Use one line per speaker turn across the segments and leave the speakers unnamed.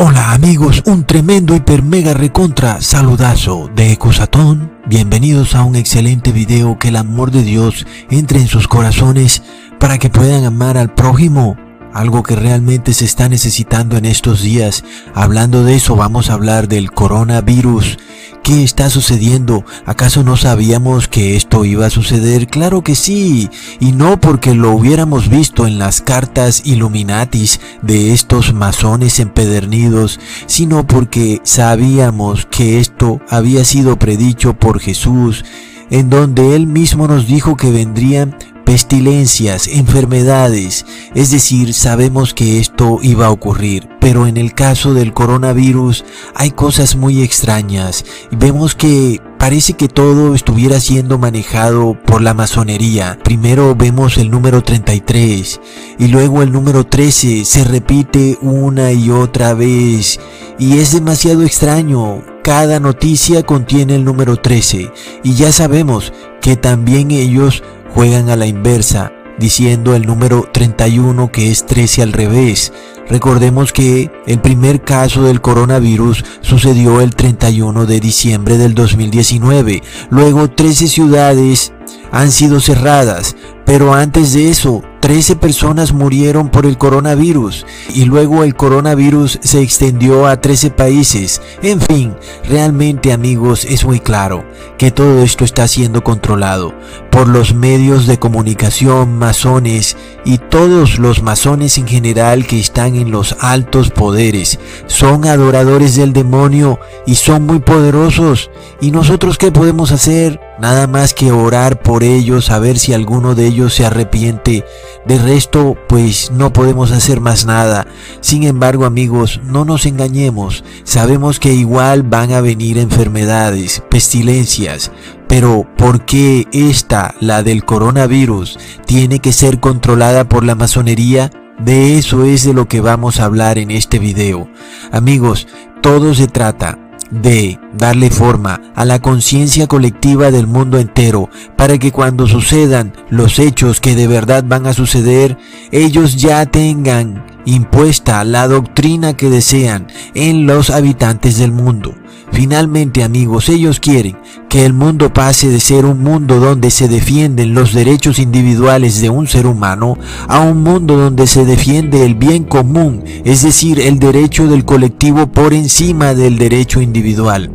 Hola amigos, un tremendo hiper mega recontra saludazo de Ecosatón. Bienvenidos a un excelente video. Que el amor de Dios entre en sus corazones para que puedan amar al prójimo algo que realmente se está necesitando en estos días. Hablando de eso, vamos a hablar del coronavirus. ¿Qué está sucediendo? ¿Acaso no sabíamos que esto iba a suceder? Claro que sí, y no porque lo hubiéramos visto en las cartas Illuminatis de estos masones empedernidos, sino porque sabíamos que esto había sido predicho por Jesús, en donde él mismo nos dijo que vendrían pestilencias, enfermedades, es decir, sabemos que esto iba a ocurrir, pero en el caso del coronavirus hay cosas muy extrañas. Vemos que parece que todo estuviera siendo manejado por la masonería. Primero vemos el número 33 y luego el número 13 se repite una y otra vez y es demasiado extraño. Cada noticia contiene el número 13 y ya sabemos que también ellos juegan a la inversa, diciendo el número 31 que es 13 al revés. Recordemos que el primer caso del coronavirus sucedió el 31 de diciembre del 2019. Luego 13 ciudades han sido cerradas, pero antes de eso 13 personas murieron por el coronavirus y luego el coronavirus se extendió a 13 países. En fin, realmente amigos es muy claro que todo esto está siendo controlado por los medios de comunicación masones y todos los masones en general que están en los altos poderes. Son adoradores del demonio y son muy poderosos. ¿Y nosotros qué podemos hacer? Nada más que orar por ellos a ver si alguno de ellos se arrepiente de resto, pues no podemos hacer más nada. Sin embargo, amigos, no nos engañemos. Sabemos que igual van a venir enfermedades, pestilencias. Pero ¿por qué esta, la del coronavirus, tiene que ser controlada por la masonería? De eso es de lo que vamos a hablar en este video. Amigos, todo se trata de darle forma a la conciencia colectiva del mundo entero para que cuando sucedan los hechos que de verdad van a suceder, ellos ya tengan impuesta la doctrina que desean en los habitantes del mundo. Finalmente amigos, ellos quieren que el mundo pase de ser un mundo donde se defienden los derechos individuales de un ser humano a un mundo donde se defiende el bien común, es decir, el derecho del colectivo por encima del derecho individual.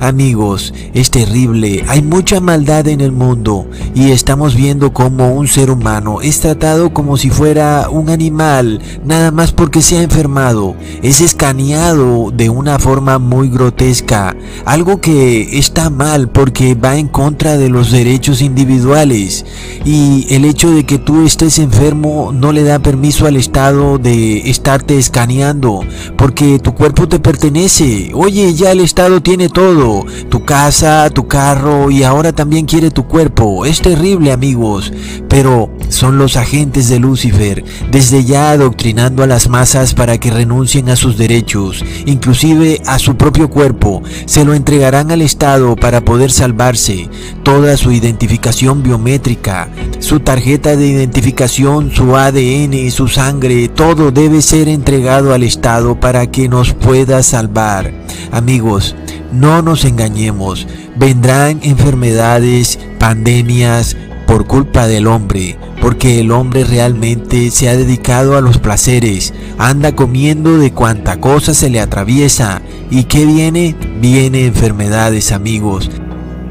Amigos, es terrible, hay mucha maldad en el mundo y estamos viendo cómo un ser humano es tratado como si fuera un animal, nada más porque se ha enfermado, es escaneado de una forma muy grotesca, algo que está mal porque va en contra de los derechos individuales. Y el hecho de que tú estés enfermo no le da permiso al Estado de estarte escaneando porque tu cuerpo te pertenece. Oye, ya el Estado tiene todo tu casa, tu carro y ahora también quiere tu cuerpo. Es terrible amigos, pero son los agentes de Lucifer, desde ya adoctrinando a las masas para que renuncien a sus derechos, inclusive a su propio cuerpo. Se lo entregarán al Estado para poder salvarse. Toda su identificación biométrica, su tarjeta de identificación, su ADN, su sangre, todo debe ser entregado al Estado para que nos pueda salvar. Amigos, no nos engañemos, vendrán enfermedades, pandemias por culpa del hombre, porque el hombre realmente se ha dedicado a los placeres, anda comiendo de cuanta cosa se le atraviesa. ¿Y qué viene? Viene enfermedades, amigos.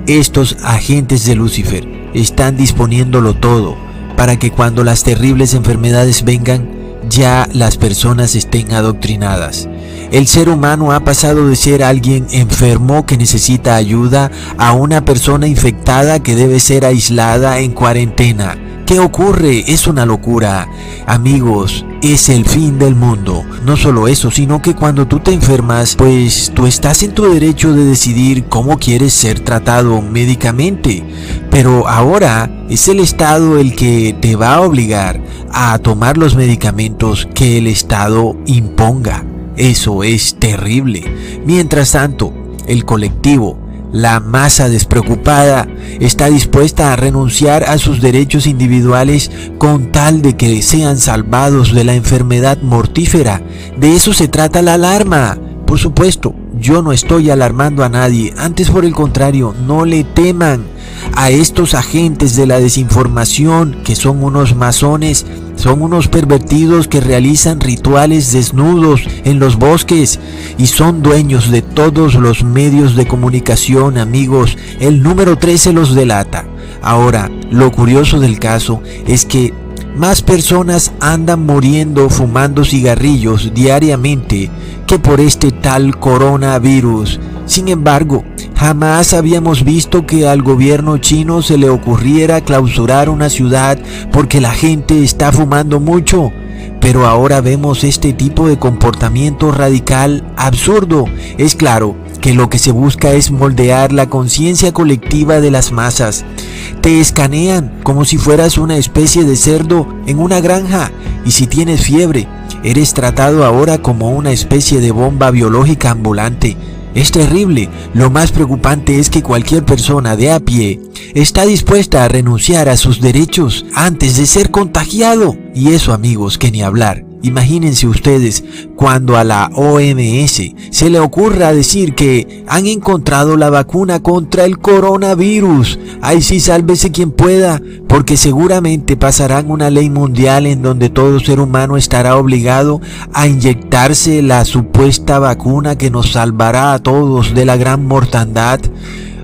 Estos agentes de Lucifer están disponiéndolo todo para que cuando las terribles enfermedades vengan, ya las personas estén adoctrinadas. El ser humano ha pasado de ser alguien enfermo que necesita ayuda a una persona infectada que debe ser aislada en cuarentena. ¿Qué ocurre? Es una locura. Amigos, es el fin del mundo. No solo eso, sino que cuando tú te enfermas, pues tú estás en tu derecho de decidir cómo quieres ser tratado médicamente. Pero ahora es el Estado el que te va a obligar a tomar los medicamentos que el Estado imponga. Eso es terrible. Mientras tanto, el colectivo La masa despreocupada está dispuesta a renunciar a sus derechos individuales con tal de que sean salvados de la enfermedad mortífera. De eso se trata la alarma. Por supuesto, yo no estoy alarmando a nadie, antes por el contrario, no le teman a estos agentes de la desinformación que son unos masones, son unos pervertidos que realizan rituales desnudos en los bosques y son dueños de todos los medios de comunicación, amigos. El número 13 los delata. Ahora, lo curioso del caso es que más personas andan muriendo fumando cigarrillos diariamente que por este tal coronavirus. Sin embargo, jamás habíamos visto que al gobierno chino se le ocurriera clausurar una ciudad porque la gente está fumando mucho. Pero ahora vemos este tipo de comportamiento radical absurdo. Es claro que lo que se busca es moldear la conciencia colectiva de las masas. Te escanean como si fueras una especie de cerdo en una granja y si tienes fiebre, eres tratado ahora como una especie de bomba biológica ambulante. Es terrible. Lo más preocupante es que cualquier persona de a pie está dispuesta a renunciar a sus derechos antes de ser contagiado. Y eso amigos, que ni hablar. Imagínense ustedes cuando a la OMS se le ocurra decir que han encontrado la vacuna contra el coronavirus. Ay sí, sálvese quien pueda, porque seguramente pasarán una ley mundial en donde todo ser humano estará obligado a inyectarse la supuesta vacuna que nos salvará a todos de la gran mortandad.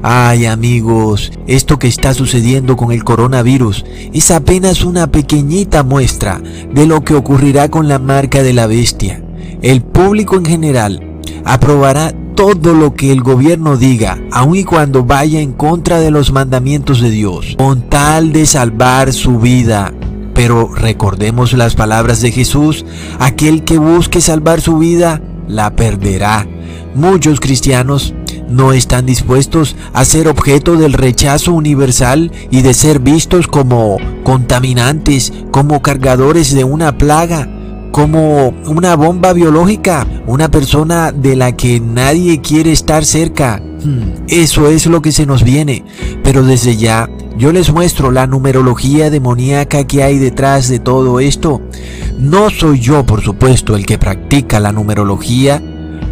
Ay amigos, esto que está sucediendo con el coronavirus es apenas una pequeñita muestra de lo que ocurrirá con la marca de la bestia. El público en general aprobará todo lo que el gobierno diga, aun y cuando vaya en contra de los mandamientos de Dios, con tal de salvar su vida. Pero recordemos las palabras de Jesús, aquel que busque salvar su vida, la perderá. Muchos cristianos no están dispuestos a ser objeto del rechazo universal y de ser vistos como contaminantes, como cargadores de una plaga, como una bomba biológica, una persona de la que nadie quiere estar cerca. Hmm, eso es lo que se nos viene, pero desde ya yo les muestro la numerología demoníaca que hay detrás de todo esto. No soy yo, por supuesto, el que practica la numerología,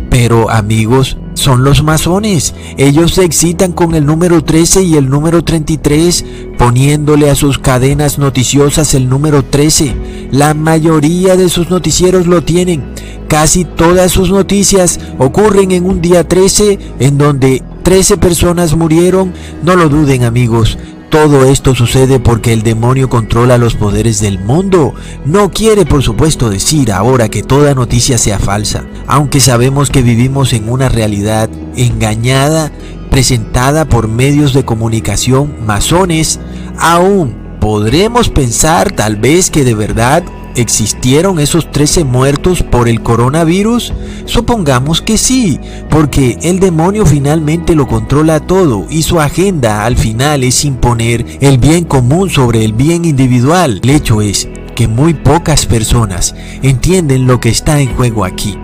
pero amigos, son los masones. Ellos se excitan con el número 13 y el número 33, poniéndole a sus cadenas noticiosas el número 13. La mayoría de sus noticieros lo tienen. Casi todas sus noticias ocurren en un día 13 en donde 13 personas murieron. No lo duden amigos, todo esto sucede porque el demonio controla los poderes del mundo. No quiere, por supuesto, decir ahora que toda noticia sea falsa, aunque sabemos que vivimos en una realidad engañada, presentada por medios de comunicación masones, aún podremos pensar tal vez que de verdad ¿Existieron esos 13 muertos por el coronavirus? Supongamos que sí, porque el demonio finalmente lo controla todo y su agenda al final es imponer el bien común sobre el bien individual. El hecho es que muy pocas personas entienden lo que está en juego aquí.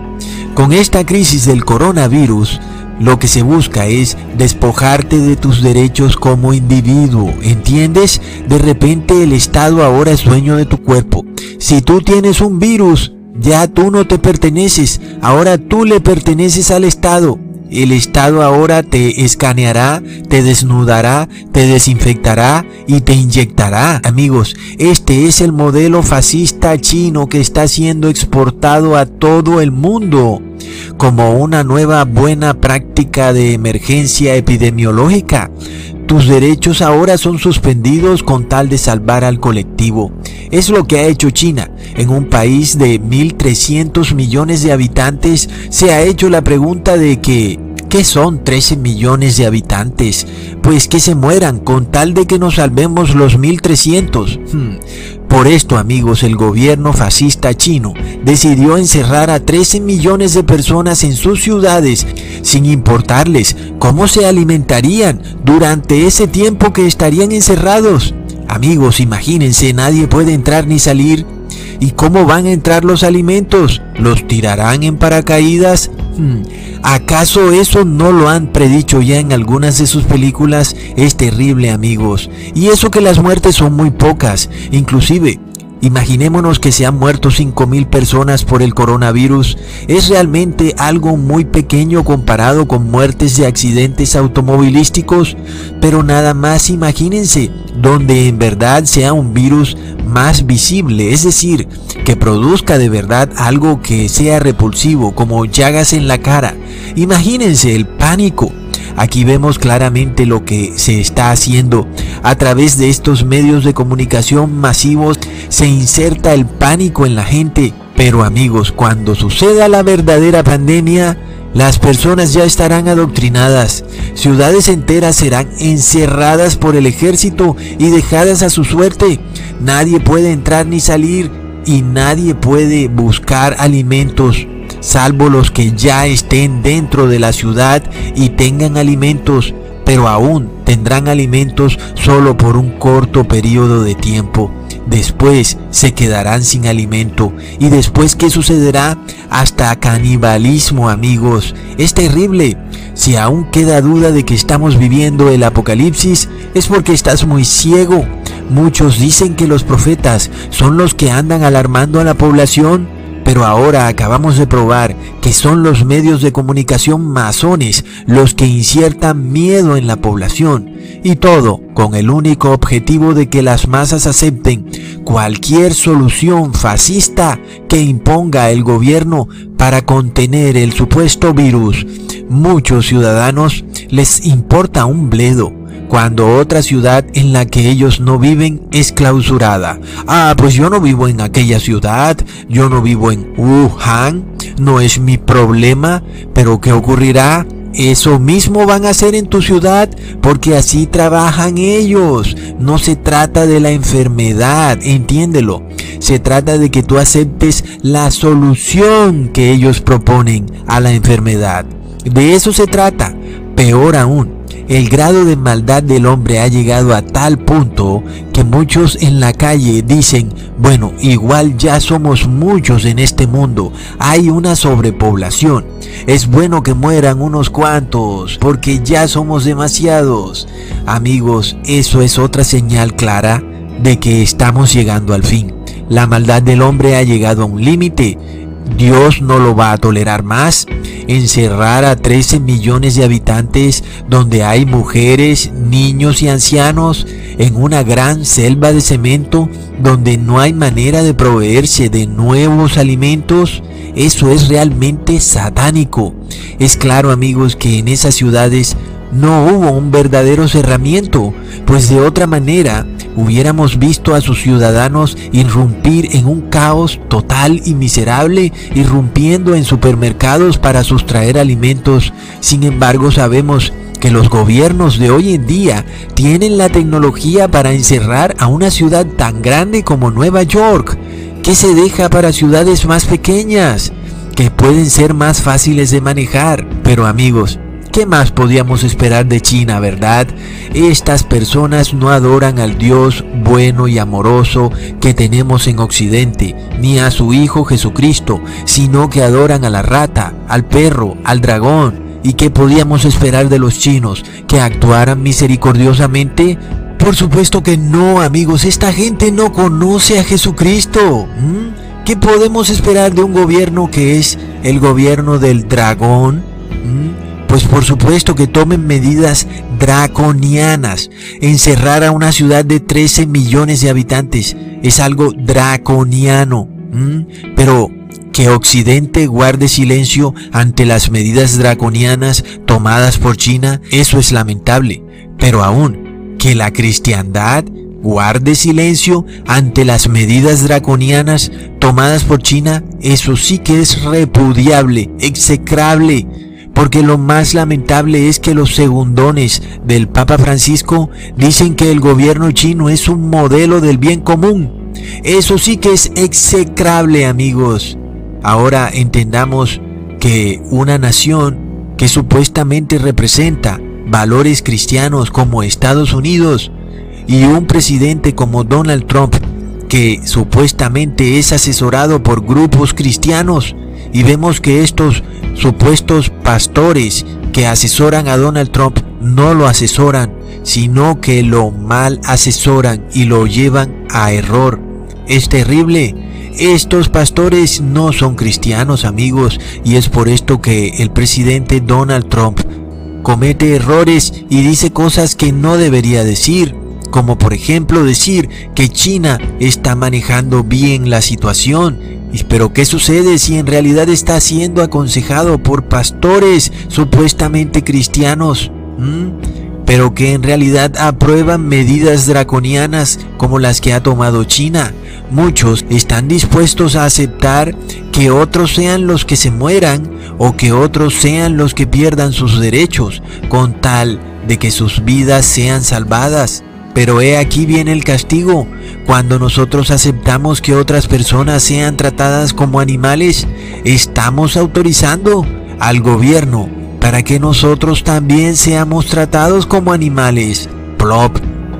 Con esta crisis del coronavirus, lo que se busca es despojarte de tus derechos como individuo, ¿entiendes? De repente el Estado ahora es dueño de tu cuerpo. Si tú tienes un virus, ya tú no te perteneces, ahora tú le perteneces al Estado. El Estado ahora te escaneará, te desnudará, te desinfectará y te inyectará. Amigos, este es el modelo fascista chino que está siendo exportado a todo el mundo como una nueva buena práctica de emergencia epidemiológica. Tus derechos ahora son suspendidos con tal de salvar al colectivo. Es lo que ha hecho China. En un país de 1.300 millones de habitantes se ha hecho la pregunta de que ¿Qué son 13 millones de habitantes? Pues que se mueran con tal de que nos salvemos los 1300. Hmm. Por esto, amigos, el gobierno fascista chino decidió encerrar a 13 millones de personas en sus ciudades sin importarles cómo se alimentarían durante ese tiempo que estarían encerrados. Amigos, imagínense, nadie puede entrar ni salir. ¿Y cómo van a entrar los alimentos? ¿Los tirarán en paracaídas? Hmm, ¿Acaso eso no lo han predicho ya en algunas de sus películas? Es terrible amigos. Y eso que las muertes son muy pocas. Inclusive Imaginémonos que se han muerto 5.000 personas por el coronavirus. Es realmente algo muy pequeño comparado con muertes de accidentes automovilísticos, pero nada más imagínense donde en verdad sea un virus más visible, es decir, que produzca de verdad algo que sea repulsivo, como llagas en la cara. Imagínense el pánico Aquí vemos claramente lo que se está haciendo. A través de estos medios de comunicación masivos se inserta el pánico en la gente. Pero amigos, cuando suceda la verdadera pandemia, las personas ya estarán adoctrinadas, ciudades enteras serán encerradas por el ejército y dejadas a su suerte. Nadie puede entrar ni salir y nadie puede buscar alimentos salvo los que ya estén dentro de la ciudad y tengan alimentos, pero aún tendrán alimentos solo por un corto periodo de tiempo. Después se quedarán sin alimento. ¿Y después qué sucederá? Hasta canibalismo, amigos. Es terrible. Si aún queda duda de que estamos viviendo el apocalipsis, es porque estás muy ciego. Muchos dicen que los profetas son los que andan alarmando a la población pero ahora acabamos de probar que son los medios de comunicación masones los que inciertan miedo en la población. Y todo con el único objetivo de que las masas acepten cualquier solución fascista que imponga el gobierno para contener el supuesto virus. Muchos ciudadanos les importa un bledo cuando otra ciudad en la que ellos no viven es clausurada. Ah, pues yo no vivo en aquella ciudad, yo no vivo en Wuhan, no es mi problema, pero ¿qué ocurrirá? Eso mismo van a hacer en tu ciudad porque así trabajan ellos. No se trata de la enfermedad, entiéndelo. Se trata de que tú aceptes la solución que ellos proponen a la enfermedad. De eso se trata. Peor aún, el grado de maldad del hombre ha llegado a tal punto que muchos en la calle dicen, bueno, igual ya somos muchos en este mundo, hay una sobrepoblación, es bueno que mueran unos cuantos, porque ya somos demasiados. Amigos, eso es otra señal clara de que estamos llegando al fin. La maldad del hombre ha llegado a un límite Dios no lo va a tolerar más. Encerrar a 13 millones de habitantes donde hay mujeres, niños y ancianos en una gran selva de cemento donde no hay manera de proveerse de nuevos alimentos, eso es realmente satánico. Es claro amigos que en esas ciudades no hubo un verdadero cerramiento, pues de otra manera hubiéramos visto a sus ciudadanos irrumpir en un caos total y miserable, irrumpiendo en supermercados para sustraer alimentos. Sin embargo, sabemos que los gobiernos de hoy en día tienen la tecnología para encerrar a una ciudad tan grande como Nueva York, que se deja para ciudades más pequeñas, que pueden ser más fáciles de manejar. Pero amigos, ¿Qué más podíamos esperar de China, verdad? Estas personas no adoran al Dios bueno y amoroso que tenemos en Occidente, ni a su Hijo Jesucristo, sino que adoran a la rata, al perro, al dragón. ¿Y qué podíamos esperar de los chinos? ¿Que actuaran misericordiosamente? Por supuesto que no, amigos, esta gente no conoce a Jesucristo. ¿Qué podemos esperar de un gobierno que es el gobierno del dragón? Pues por supuesto que tomen medidas draconianas. Encerrar a una ciudad de 13 millones de habitantes es algo draconiano. Pero que Occidente guarde silencio ante las medidas draconianas tomadas por China, eso es lamentable. Pero aún, que la cristiandad guarde silencio ante las medidas draconianas tomadas por China, eso sí que es repudiable, execrable porque lo más lamentable es que los segundones del Papa Francisco dicen que el gobierno chino es un modelo del bien común. Eso sí que es execrable, amigos. Ahora entendamos que una nación que supuestamente representa valores cristianos como Estados Unidos y un presidente como Donald Trump que supuestamente es asesorado por grupos cristianos y vemos que estos supuestos pastores que asesoran a Donald Trump no lo asesoran, sino que lo mal asesoran y lo llevan a error. Es terrible. Estos pastores no son cristianos amigos y es por esto que el presidente Donald Trump comete errores y dice cosas que no debería decir como por ejemplo decir que China está manejando bien la situación. Pero ¿qué sucede si en realidad está siendo aconsejado por pastores supuestamente cristianos? ¿Mm? Pero que en realidad aprueban medidas draconianas como las que ha tomado China. Muchos están dispuestos a aceptar que otros sean los que se mueran o que otros sean los que pierdan sus derechos con tal de que sus vidas sean salvadas. Pero he aquí viene el castigo. Cuando nosotros aceptamos que otras personas sean tratadas como animales, estamos autorizando al gobierno para que nosotros también seamos tratados como animales. Plop,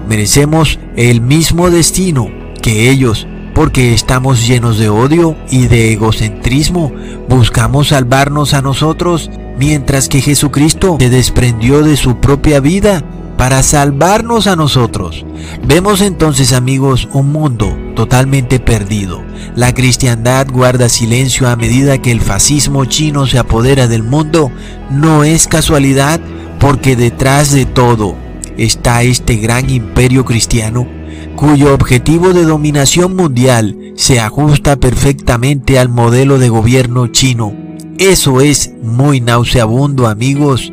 merecemos el mismo destino que ellos, porque estamos llenos de odio y de egocentrismo. Buscamos salvarnos a nosotros, mientras que Jesucristo se desprendió de su propia vida para salvarnos a nosotros. Vemos entonces amigos un mundo totalmente perdido. La cristiandad guarda silencio a medida que el fascismo chino se apodera del mundo. No es casualidad porque detrás de todo está este gran imperio cristiano cuyo objetivo de dominación mundial se ajusta perfectamente al modelo de gobierno chino. Eso es muy nauseabundo amigos,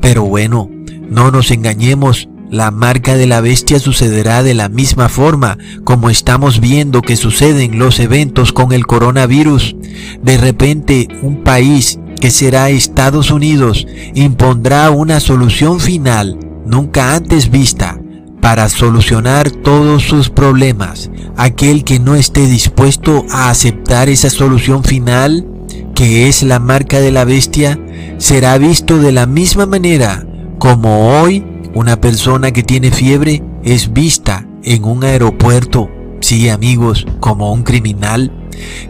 pero bueno, no nos engañemos, la marca de la bestia sucederá de la misma forma como estamos viendo que suceden los eventos con el coronavirus. De repente, un país que será Estados Unidos impondrá una solución final nunca antes vista para solucionar todos sus problemas. Aquel que no esté dispuesto a aceptar esa solución final, que es la marca de la bestia, será visto de la misma manera como hoy una persona que tiene fiebre es vista en un aeropuerto, sí amigos, como un criminal.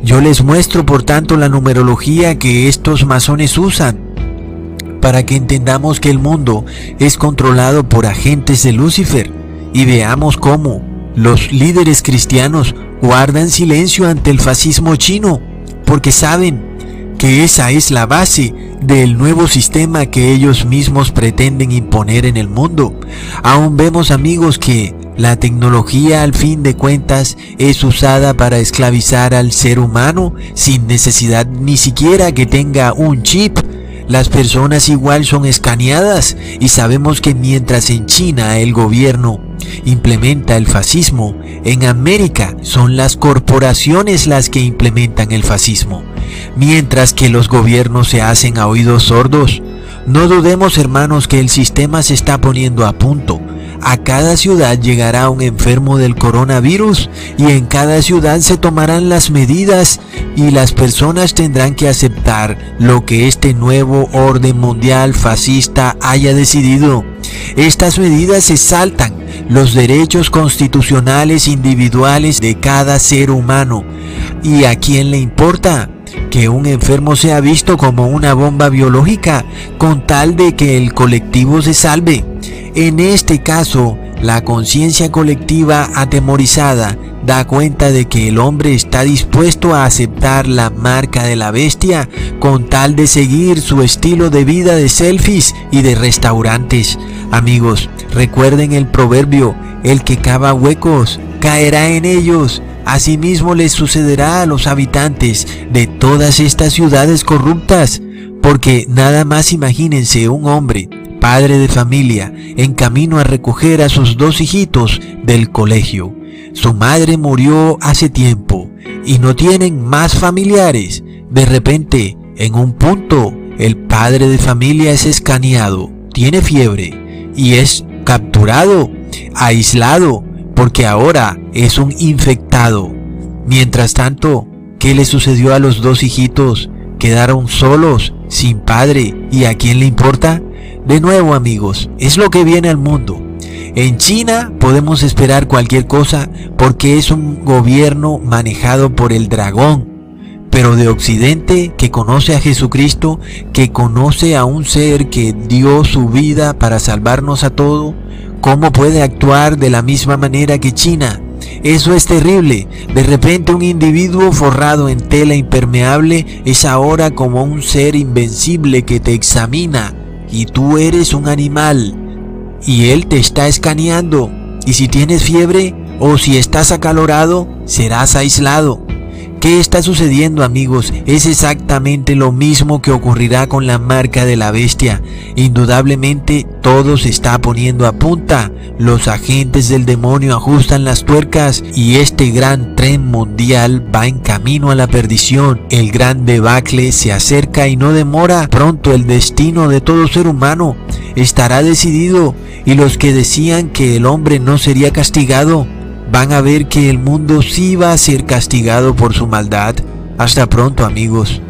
Yo les muestro por tanto la numerología que estos masones usan para que entendamos que el mundo es controlado por agentes de Lucifer y veamos cómo los líderes cristianos guardan silencio ante el fascismo chino porque saben que esa es la base del nuevo sistema que ellos mismos pretenden imponer en el mundo. Aún vemos amigos que la tecnología al fin de cuentas es usada para esclavizar al ser humano sin necesidad ni siquiera que tenga un chip. Las personas igual son escaneadas y sabemos que mientras en China el gobierno implementa el fascismo, en América son las corporaciones las que implementan el fascismo mientras que los gobiernos se hacen a oídos sordos. No dudemos, hermanos, que el sistema se está poniendo a punto. A cada ciudad llegará un enfermo del coronavirus y en cada ciudad se tomarán las medidas y las personas tendrán que aceptar lo que este nuevo orden mundial fascista haya decidido. Estas medidas se saltan los derechos constitucionales individuales de cada ser humano. ¿Y a quién le importa? Que un enfermo sea visto como una bomba biológica con tal de que el colectivo se salve. En este caso, la conciencia colectiva atemorizada da cuenta de que el hombre está dispuesto a aceptar la marca de la bestia con tal de seguir su estilo de vida de selfies y de restaurantes. Amigos, recuerden el proverbio, el que cava huecos, caerá en ellos. Asimismo les sucederá a los habitantes de todas estas ciudades corruptas, porque nada más imagínense un hombre, padre de familia, en camino a recoger a sus dos hijitos del colegio. Su madre murió hace tiempo y no tienen más familiares. De repente, en un punto, el padre de familia es escaneado, tiene fiebre y es capturado, aislado porque ahora es un infectado. Mientras tanto, ¿qué le sucedió a los dos hijitos? Quedaron solos, sin padre, ¿y a quién le importa? De nuevo amigos, es lo que viene al mundo. En China podemos esperar cualquier cosa porque es un gobierno manejado por el dragón. Pero de Occidente, que conoce a Jesucristo, que conoce a un ser que dio su vida para salvarnos a todos, ¿cómo puede actuar de la misma manera que China? Eso es terrible. De repente un individuo forrado en tela impermeable es ahora como un ser invencible que te examina y tú eres un animal y él te está escaneando y si tienes fiebre o si estás acalorado serás aislado. ¿Qué está sucediendo amigos? Es exactamente lo mismo que ocurrirá con la marca de la bestia. Indudablemente todo se está poniendo a punta. Los agentes del demonio ajustan las tuercas y este gran tren mundial va en camino a la perdición. El gran debacle se acerca y no demora. Pronto el destino de todo ser humano estará decidido y los que decían que el hombre no sería castigado van a ver que el mundo sí va a ser castigado por su maldad. Hasta pronto amigos.